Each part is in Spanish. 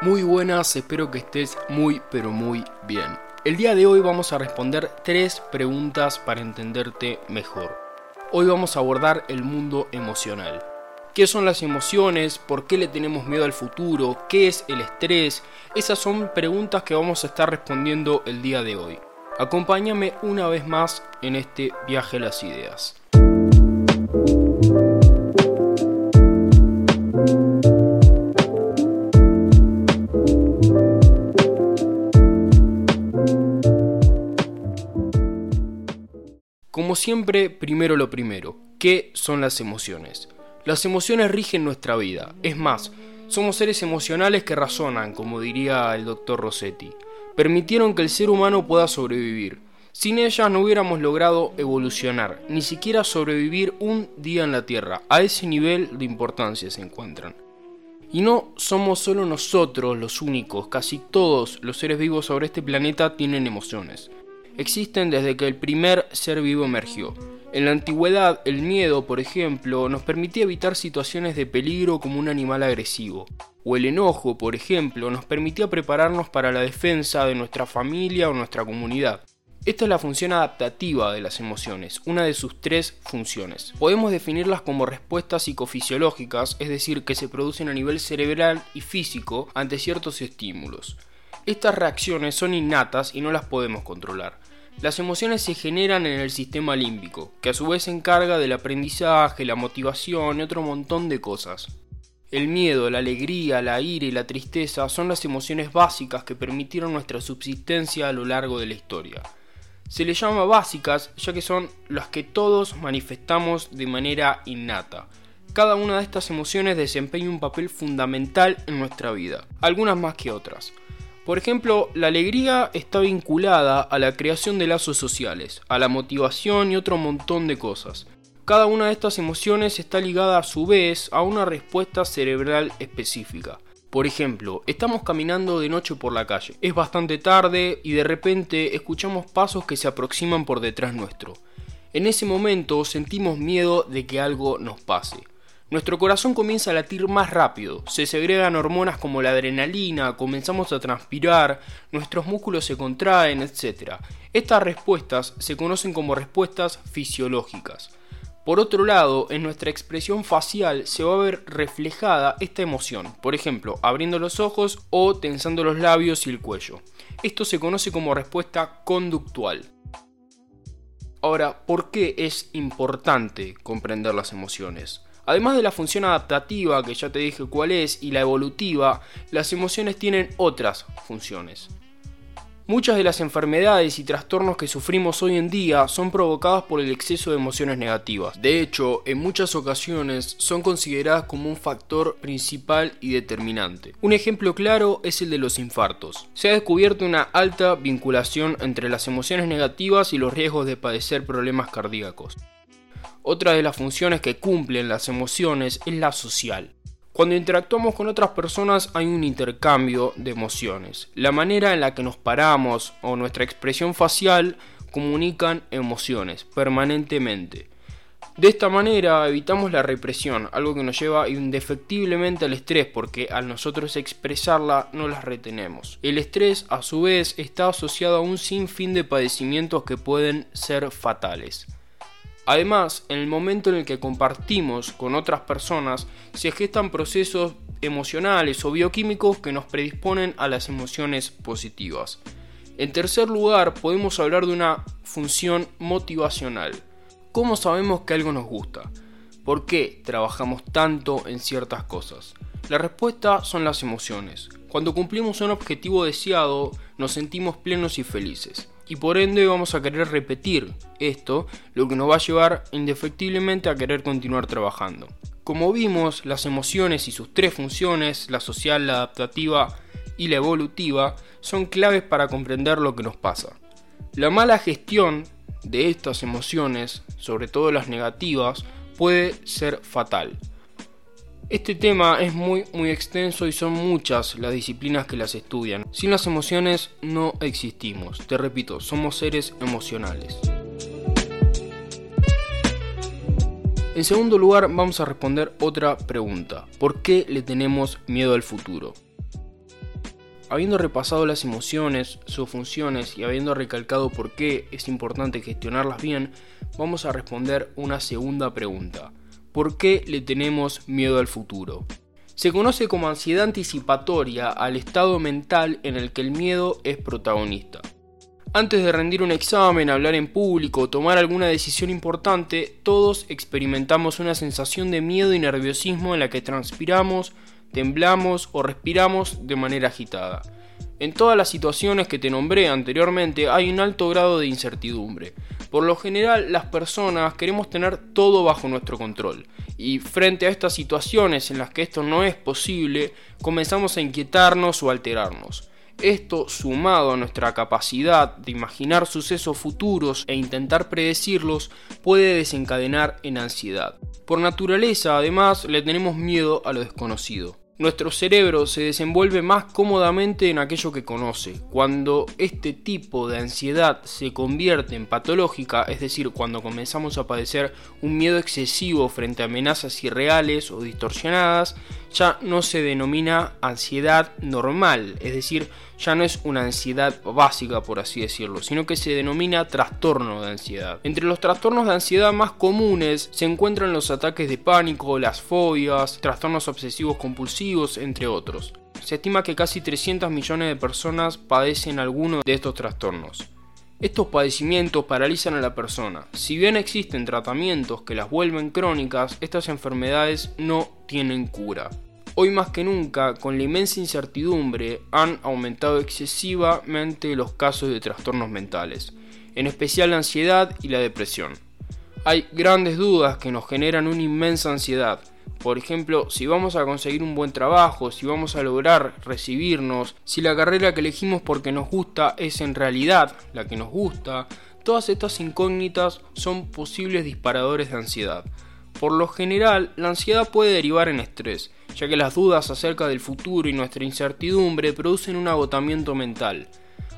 Muy buenas, espero que estés muy pero muy bien. El día de hoy vamos a responder tres preguntas para entenderte mejor. Hoy vamos a abordar el mundo emocional. ¿Qué son las emociones? ¿Por qué le tenemos miedo al futuro? ¿Qué es el estrés? Esas son preguntas que vamos a estar respondiendo el día de hoy. Acompáñame una vez más en este viaje a las ideas. Siempre, primero lo primero, ¿qué son las emociones? Las emociones rigen nuestra vida, es más, somos seres emocionales que razonan, como diría el doctor Rossetti. Permitieron que el ser humano pueda sobrevivir. Sin ellas no hubiéramos logrado evolucionar, ni siquiera sobrevivir un día en la Tierra. A ese nivel de importancia se encuentran. Y no somos solo nosotros los únicos, casi todos los seres vivos sobre este planeta tienen emociones existen desde que el primer ser vivo emergió. En la antigüedad, el miedo, por ejemplo, nos permitía evitar situaciones de peligro como un animal agresivo. O el enojo, por ejemplo, nos permitía prepararnos para la defensa de nuestra familia o nuestra comunidad. Esta es la función adaptativa de las emociones, una de sus tres funciones. Podemos definirlas como respuestas psicofisiológicas, es decir, que se producen a nivel cerebral y físico ante ciertos estímulos. Estas reacciones son innatas y no las podemos controlar. Las emociones se generan en el sistema límbico, que a su vez se encarga del aprendizaje, la motivación y otro montón de cosas. El miedo, la alegría, la ira y la tristeza son las emociones básicas que permitieron nuestra subsistencia a lo largo de la historia. Se les llama básicas ya que son las que todos manifestamos de manera innata. Cada una de estas emociones desempeña un papel fundamental en nuestra vida, algunas más que otras. Por ejemplo, la alegría está vinculada a la creación de lazos sociales, a la motivación y otro montón de cosas. Cada una de estas emociones está ligada a su vez a una respuesta cerebral específica. Por ejemplo, estamos caminando de noche por la calle. Es bastante tarde y de repente escuchamos pasos que se aproximan por detrás nuestro. En ese momento sentimos miedo de que algo nos pase. Nuestro corazón comienza a latir más rápido, se segregan hormonas como la adrenalina, comenzamos a transpirar, nuestros músculos se contraen, etc. Estas respuestas se conocen como respuestas fisiológicas. Por otro lado, en nuestra expresión facial se va a ver reflejada esta emoción, por ejemplo, abriendo los ojos o tensando los labios y el cuello. Esto se conoce como respuesta conductual. Ahora, ¿por qué es importante comprender las emociones? Además de la función adaptativa, que ya te dije cuál es, y la evolutiva, las emociones tienen otras funciones. Muchas de las enfermedades y trastornos que sufrimos hoy en día son provocadas por el exceso de emociones negativas. De hecho, en muchas ocasiones son consideradas como un factor principal y determinante. Un ejemplo claro es el de los infartos. Se ha descubierto una alta vinculación entre las emociones negativas y los riesgos de padecer problemas cardíacos. Otra de las funciones que cumplen las emociones es la social. Cuando interactuamos con otras personas hay un intercambio de emociones. La manera en la que nos paramos o nuestra expresión facial comunican emociones permanentemente. De esta manera evitamos la represión, algo que nos lleva indefectiblemente al estrés porque al nosotros expresarla no las retenemos. El estrés a su vez está asociado a un sinfín de padecimientos que pueden ser fatales. Además, en el momento en el que compartimos con otras personas, se gestan procesos emocionales o bioquímicos que nos predisponen a las emociones positivas. En tercer lugar, podemos hablar de una función motivacional. ¿Cómo sabemos que algo nos gusta? ¿Por qué trabajamos tanto en ciertas cosas? La respuesta son las emociones. Cuando cumplimos un objetivo deseado, nos sentimos plenos y felices y por ende vamos a querer repetir esto, lo que nos va a llevar indefectiblemente a querer continuar trabajando. Como vimos, las emociones y sus tres funciones, la social, la adaptativa y la evolutiva, son claves para comprender lo que nos pasa. La mala gestión de estas emociones, sobre todo las negativas, puede ser fatal. Este tema es muy muy extenso y son muchas las disciplinas que las estudian. Sin las emociones no existimos. Te repito, somos seres emocionales. En segundo lugar vamos a responder otra pregunta. ¿Por qué le tenemos miedo al futuro? Habiendo repasado las emociones, sus funciones y habiendo recalcado por qué es importante gestionarlas bien, vamos a responder una segunda pregunta. ¿Por qué le tenemos miedo al futuro? Se conoce como ansiedad anticipatoria al estado mental en el que el miedo es protagonista. Antes de rendir un examen, hablar en público o tomar alguna decisión importante, todos experimentamos una sensación de miedo y nerviosismo en la que transpiramos, temblamos o respiramos de manera agitada. En todas las situaciones que te nombré anteriormente hay un alto grado de incertidumbre. Por lo general las personas queremos tener todo bajo nuestro control y frente a estas situaciones en las que esto no es posible comenzamos a inquietarnos o alterarnos. Esto, sumado a nuestra capacidad de imaginar sucesos futuros e intentar predecirlos, puede desencadenar en ansiedad. Por naturaleza, además, le tenemos miedo a lo desconocido. Nuestro cerebro se desenvuelve más cómodamente en aquello que conoce. Cuando este tipo de ansiedad se convierte en patológica, es decir, cuando comenzamos a padecer un miedo excesivo frente a amenazas irreales o distorsionadas, ya no se denomina ansiedad normal, es decir, ya no es una ansiedad básica, por así decirlo, sino que se denomina trastorno de ansiedad. Entre los trastornos de ansiedad más comunes se encuentran los ataques de pánico, las fobias, trastornos obsesivos compulsivos, entre otros. Se estima que casi 300 millones de personas padecen alguno de estos trastornos. Estos padecimientos paralizan a la persona. Si bien existen tratamientos que las vuelven crónicas, estas enfermedades no tienen cura. Hoy más que nunca, con la inmensa incertidumbre, han aumentado excesivamente los casos de trastornos mentales, en especial la ansiedad y la depresión. Hay grandes dudas que nos generan una inmensa ansiedad, por ejemplo, si vamos a conseguir un buen trabajo, si vamos a lograr recibirnos, si la carrera que elegimos porque nos gusta es en realidad la que nos gusta, todas estas incógnitas son posibles disparadores de ansiedad. Por lo general, la ansiedad puede derivar en estrés, ya que las dudas acerca del futuro y nuestra incertidumbre producen un agotamiento mental.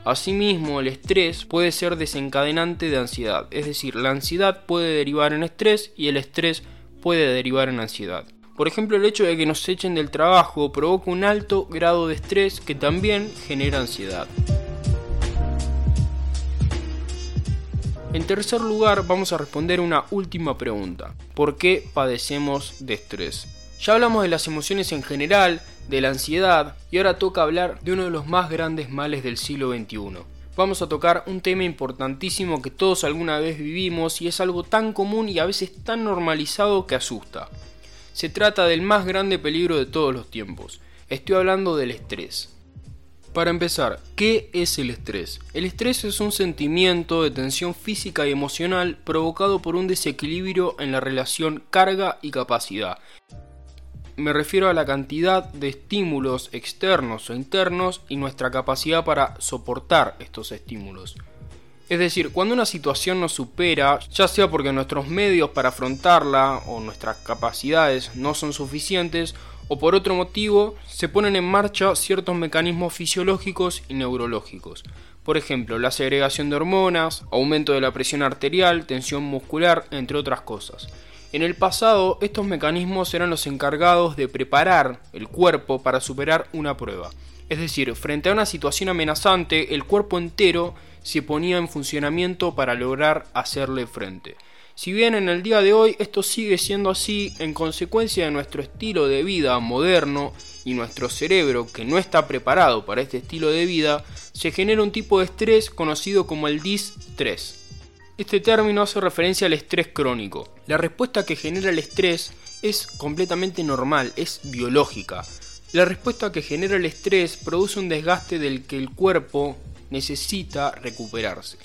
Asimismo, el estrés puede ser desencadenante de ansiedad, es decir, la ansiedad puede derivar en estrés y el estrés puede derivar en ansiedad. Por ejemplo, el hecho de que nos echen del trabajo provoca un alto grado de estrés que también genera ansiedad. En tercer lugar, vamos a responder una última pregunta. ¿Por qué padecemos de estrés? Ya hablamos de las emociones en general, de la ansiedad, y ahora toca hablar de uno de los más grandes males del siglo XXI, vamos a tocar un tema importantísimo que todos alguna vez vivimos y es algo tan común y a veces tan normalizado que asusta. Se trata del más grande peligro de todos los tiempos. Estoy hablando del estrés. Para empezar, ¿qué es el estrés? El estrés es un sentimiento de tensión física y emocional provocado por un desequilibrio en la relación carga y capacidad me refiero a la cantidad de estímulos externos o internos y nuestra capacidad para soportar estos estímulos. Es decir, cuando una situación nos supera, ya sea porque nuestros medios para afrontarla o nuestras capacidades no son suficientes, o por otro motivo, se ponen en marcha ciertos mecanismos fisiológicos y neurológicos. Por ejemplo, la segregación de hormonas, aumento de la presión arterial, tensión muscular, entre otras cosas. En el pasado, estos mecanismos eran los encargados de preparar el cuerpo para superar una prueba. Es decir, frente a una situación amenazante, el cuerpo entero se ponía en funcionamiento para lograr hacerle frente. Si bien en el día de hoy esto sigue siendo así, en consecuencia de nuestro estilo de vida moderno y nuestro cerebro que no está preparado para este estilo de vida, se genera un tipo de estrés conocido como el distrés. Este término hace referencia al estrés crónico. La respuesta que genera el estrés es completamente normal, es biológica. La respuesta que genera el estrés produce un desgaste del que el cuerpo necesita recuperarse.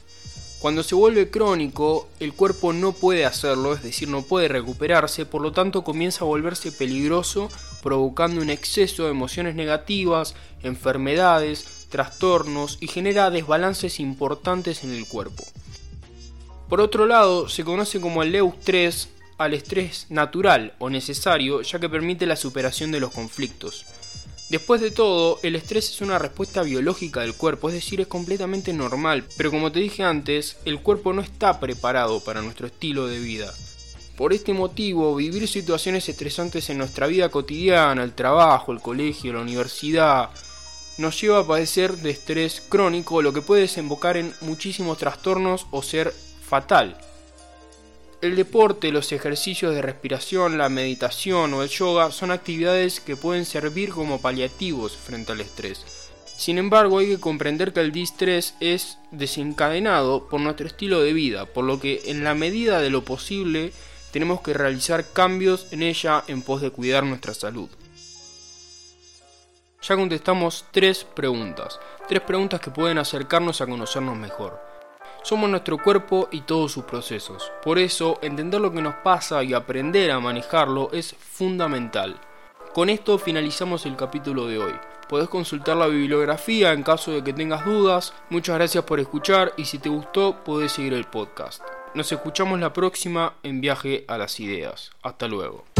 Cuando se vuelve crónico, el cuerpo no puede hacerlo, es decir, no puede recuperarse, por lo tanto comienza a volverse peligroso, provocando un exceso de emociones negativas, enfermedades, trastornos y genera desbalances importantes en el cuerpo. Por otro lado, se conoce como el eustrés al estrés natural o necesario, ya que permite la superación de los conflictos. Después de todo, el estrés es una respuesta biológica del cuerpo, es decir, es completamente normal, pero como te dije antes, el cuerpo no está preparado para nuestro estilo de vida. Por este motivo, vivir situaciones estresantes en nuestra vida cotidiana, el trabajo, el colegio, la universidad, nos lleva a padecer de estrés crónico, lo que puede desembocar en muchísimos trastornos o ser fatal. El deporte, los ejercicios de respiración, la meditación o el yoga son actividades que pueden servir como paliativos frente al estrés. Sin embargo, hay que comprender que el distrés es desencadenado por nuestro estilo de vida, por lo que en la medida de lo posible tenemos que realizar cambios en ella en pos de cuidar nuestra salud. Ya contestamos tres preguntas, tres preguntas que pueden acercarnos a conocernos mejor. Somos nuestro cuerpo y todos sus procesos. Por eso, entender lo que nos pasa y aprender a manejarlo es fundamental. Con esto finalizamos el capítulo de hoy. Podés consultar la bibliografía en caso de que tengas dudas. Muchas gracias por escuchar y si te gustó podés seguir el podcast. Nos escuchamos la próxima en Viaje a las Ideas. Hasta luego.